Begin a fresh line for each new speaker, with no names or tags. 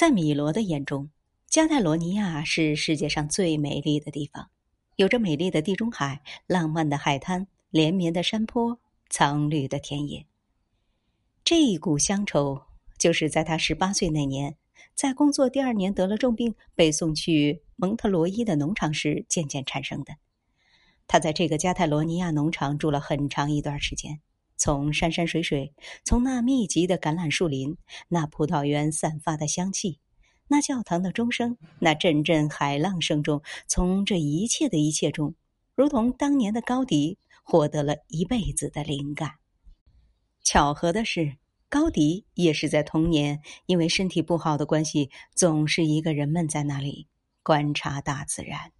在米罗的眼中，加泰罗尼亚是世界上最美丽的地方，有着美丽的地中海、浪漫的海滩、连绵的山坡、苍绿的田野。这一股乡愁，就是在他十八岁那年，在工作第二年得了重病，被送去蒙特罗伊的农场时渐渐产生的。他在这个加泰罗尼亚农场住了很长一段时间，从山山水水，从那密集的橄榄树林，那葡萄园散发的香气，那教堂的钟声，那阵阵海浪声中，从这一切的一切中，如同当年的高迪获得了一辈子的灵感。巧合的是，高迪也是在童年因为身体不好的关系，总是一个人闷在那里观察大自然。